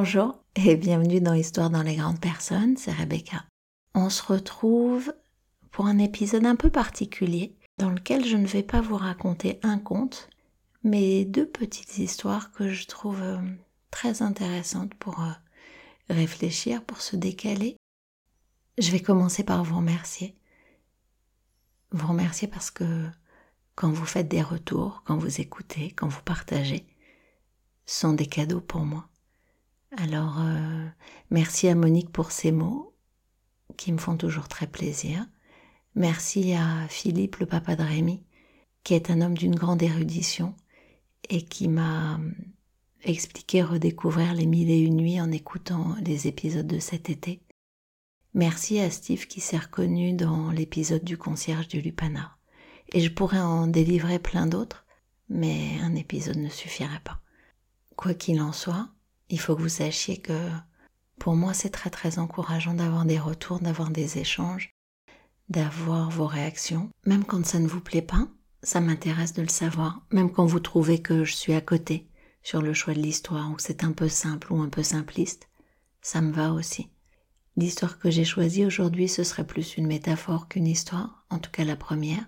Bonjour et bienvenue dans Histoire dans les grandes personnes, c'est Rebecca. On se retrouve pour un épisode un peu particulier dans lequel je ne vais pas vous raconter un conte, mais deux petites histoires que je trouve euh, très intéressantes pour euh, réfléchir, pour se décaler. Je vais commencer par vous remercier. Vous remercier parce que quand vous faites des retours, quand vous écoutez, quand vous partagez, sont des cadeaux pour moi. Alors, euh, merci à Monique pour ces mots qui me font toujours très plaisir. Merci à Philippe, le papa de Rémi, qui est un homme d'une grande érudition et qui m'a expliqué redécouvrir les mille et une nuits en écoutant les épisodes de cet été. Merci à Steve qui s'est reconnu dans l'épisode du concierge du Lupanar. Et je pourrais en délivrer plein d'autres, mais un épisode ne suffirait pas. Quoi qu'il en soit, il faut que vous sachiez que pour moi c'est très très encourageant d'avoir des retours, d'avoir des échanges, d'avoir vos réactions. Même quand ça ne vous plaît pas, ça m'intéresse de le savoir. Même quand vous trouvez que je suis à côté sur le choix de l'histoire ou que c'est un peu simple ou un peu simpliste, ça me va aussi. L'histoire que j'ai choisie aujourd'hui, ce serait plus une métaphore qu'une histoire, en tout cas la première.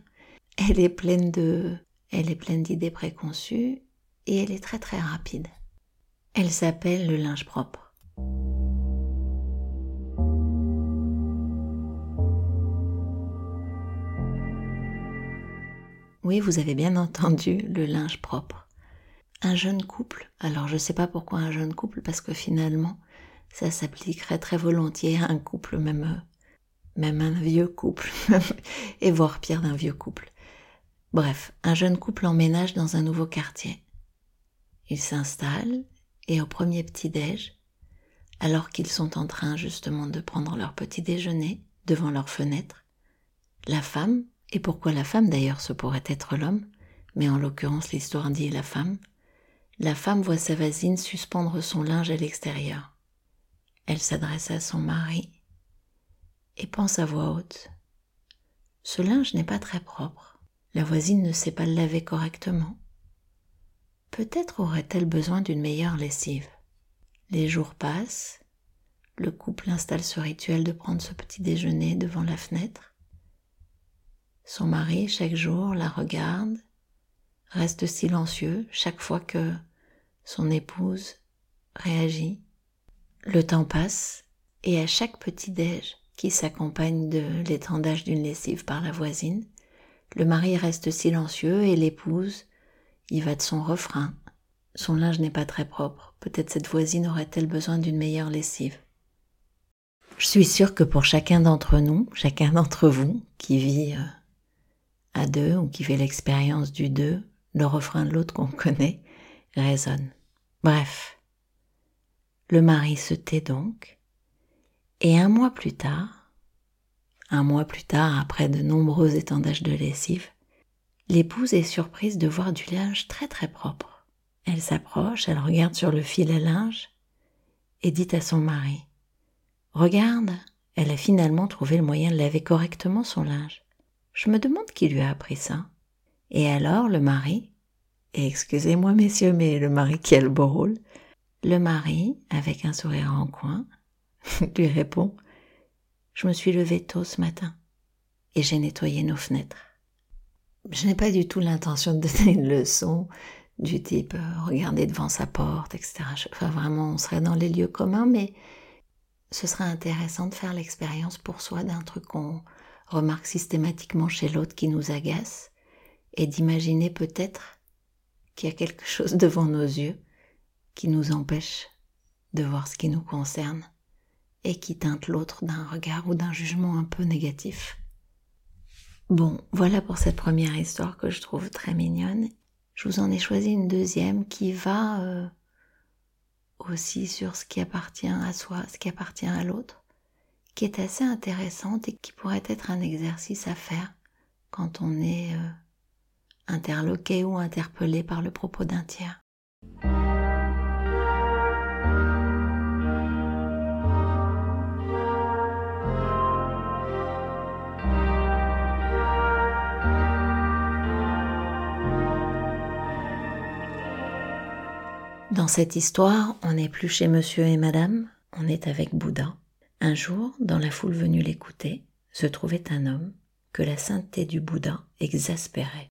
Elle est pleine de, elle est pleine d'idées préconçues et elle est très très rapide. Elle s'appelle le linge propre. Oui, vous avez bien entendu le linge propre. Un jeune couple, alors je ne sais pas pourquoi un jeune couple, parce que finalement, ça s'appliquerait très volontiers à un couple, même, même un vieux couple, et voire pire d'un vieux couple. Bref, un jeune couple emménage dans un nouveau quartier. Il s'installe, et au premier petit-déj, alors qu'ils sont en train justement de prendre leur petit déjeuner devant leur fenêtre, la femme, et pourquoi la femme d'ailleurs ce pourrait être l'homme, mais en l'occurrence l'histoire dit la femme, la femme voit sa voisine suspendre son linge à l'extérieur. Elle s'adresse à son mari et pense à voix haute. Ce linge n'est pas très propre. La voisine ne sait pas le laver correctement. Peut-être aurait-elle besoin d'une meilleure lessive. Les jours passent, le couple installe ce rituel de prendre ce petit déjeuner devant la fenêtre. Son mari, chaque jour, la regarde, reste silencieux chaque fois que son épouse réagit. Le temps passe et à chaque petit déj qui s'accompagne de l'étendage d'une lessive par la voisine, le mari reste silencieux et l'épouse il va de son refrain. Son linge n'est pas très propre. Peut-être cette voisine aurait-elle besoin d'une meilleure lessive. Je suis sûre que pour chacun d'entre nous, chacun d'entre vous qui vit euh, à deux ou qui fait l'expérience du deux, le refrain de l'autre qu'on connaît résonne. Bref, le mari se tait donc, et un mois plus tard, un mois plus tard, après de nombreux étendages de lessive, L'épouse est surprise de voir du linge très très propre. Elle s'approche, elle regarde sur le fil à linge et dit à son mari Regarde, elle a finalement trouvé le moyen de laver correctement son linge. Je me demande qui lui a appris ça. Et alors le mari, et excusez-moi messieurs, mais le mari qui a le beau rôle, le mari, avec un sourire en coin, lui répond Je me suis levé tôt ce matin et j'ai nettoyé nos fenêtres. Je n'ai pas du tout l'intention de donner une leçon du type euh, regarder devant sa porte, etc. Enfin, vraiment, on serait dans les lieux communs, mais ce serait intéressant de faire l'expérience pour soi d'un truc qu'on remarque systématiquement chez l'autre qui nous agace et d'imaginer peut-être qu'il y a quelque chose devant nos yeux qui nous empêche de voir ce qui nous concerne et qui teinte l'autre d'un regard ou d'un jugement un peu négatif. Bon, voilà pour cette première histoire que je trouve très mignonne. Je vous en ai choisi une deuxième qui va euh, aussi sur ce qui appartient à soi, ce qui appartient à l'autre, qui est assez intéressante et qui pourrait être un exercice à faire quand on est euh, interloqué ou interpellé par le propos d'un tiers. Dans cette histoire, on n'est plus chez monsieur et madame, on est avec Bouddha. Un jour, dans la foule venue l'écouter, se trouvait un homme que la sainteté du Bouddha exaspérait,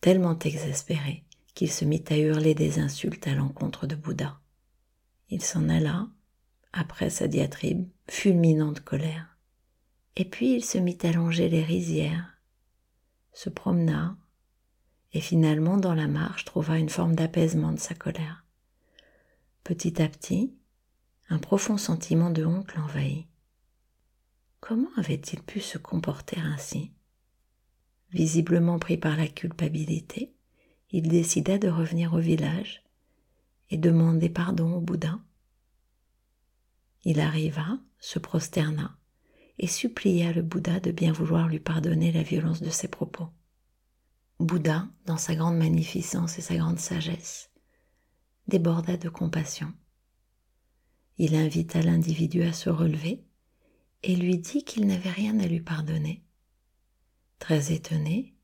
tellement exaspéré qu'il se mit à hurler des insultes à l'encontre de Bouddha. Il s'en alla, après sa diatribe, fulminant de colère. Et puis il se mit à longer les rizières, se promena, et finalement dans la marche trouva une forme d'apaisement de sa colère. Petit à petit, un profond sentiment de honte l'envahit. Comment avait-il pu se comporter ainsi? Visiblement pris par la culpabilité, il décida de revenir au village et demander pardon au Bouddha. Il arriva, se prosterna et supplia le Bouddha de bien vouloir lui pardonner la violence de ses propos. Bouddha, dans sa grande magnificence et sa grande sagesse, déborda de compassion. Il invita l'individu à se relever et lui dit qu'il n'avait rien à lui pardonner. Très étonné,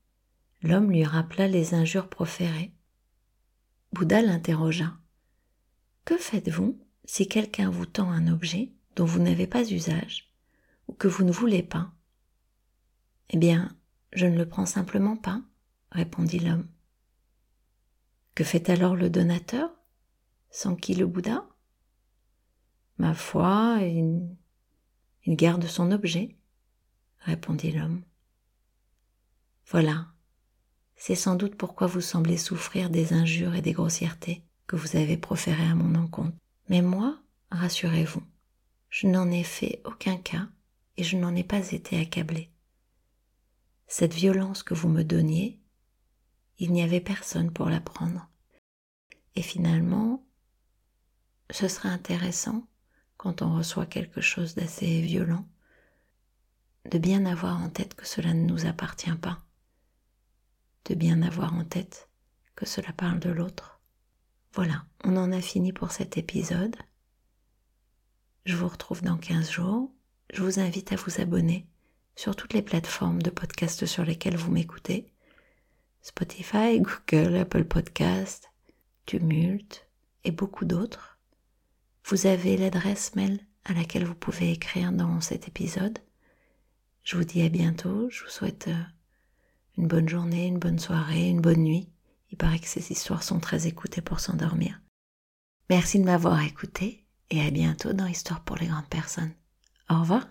l'homme lui rappela les injures proférées. Bouddha l'interrogea. Que faites-vous si quelqu'un vous tend un objet dont vous n'avez pas usage ou que vous ne voulez pas? Eh bien, je ne le prends simplement pas, répondit l'homme. Que fait alors le donateur? Sans qui le Bouddha Ma foi, il, garde son objet, répondit l'homme. Voilà, c'est sans doute pourquoi vous semblez souffrir des injures et des grossièretés que vous avez proférées à mon encontre. Mais moi, rassurez-vous, je n'en ai fait aucun cas et je n'en ai pas été accablé. Cette violence que vous me donniez, il n'y avait personne pour la prendre. Et finalement, ce serait intéressant, quand on reçoit quelque chose d'assez violent, de bien avoir en tête que cela ne nous appartient pas, de bien avoir en tête que cela parle de l'autre. Voilà, on en a fini pour cet épisode. Je vous retrouve dans 15 jours. Je vous invite à vous abonner sur toutes les plateformes de podcast sur lesquelles vous m'écoutez. Spotify, Google, Apple Podcast, Tumult et beaucoup d'autres. Vous avez l'adresse mail à laquelle vous pouvez écrire dans cet épisode. Je vous dis à bientôt. Je vous souhaite euh, une bonne journée, une bonne soirée, une bonne nuit. Il paraît que ces histoires sont très écoutées pour s'endormir. Merci de m'avoir écouté et à bientôt dans Histoire pour les grandes personnes. Au revoir.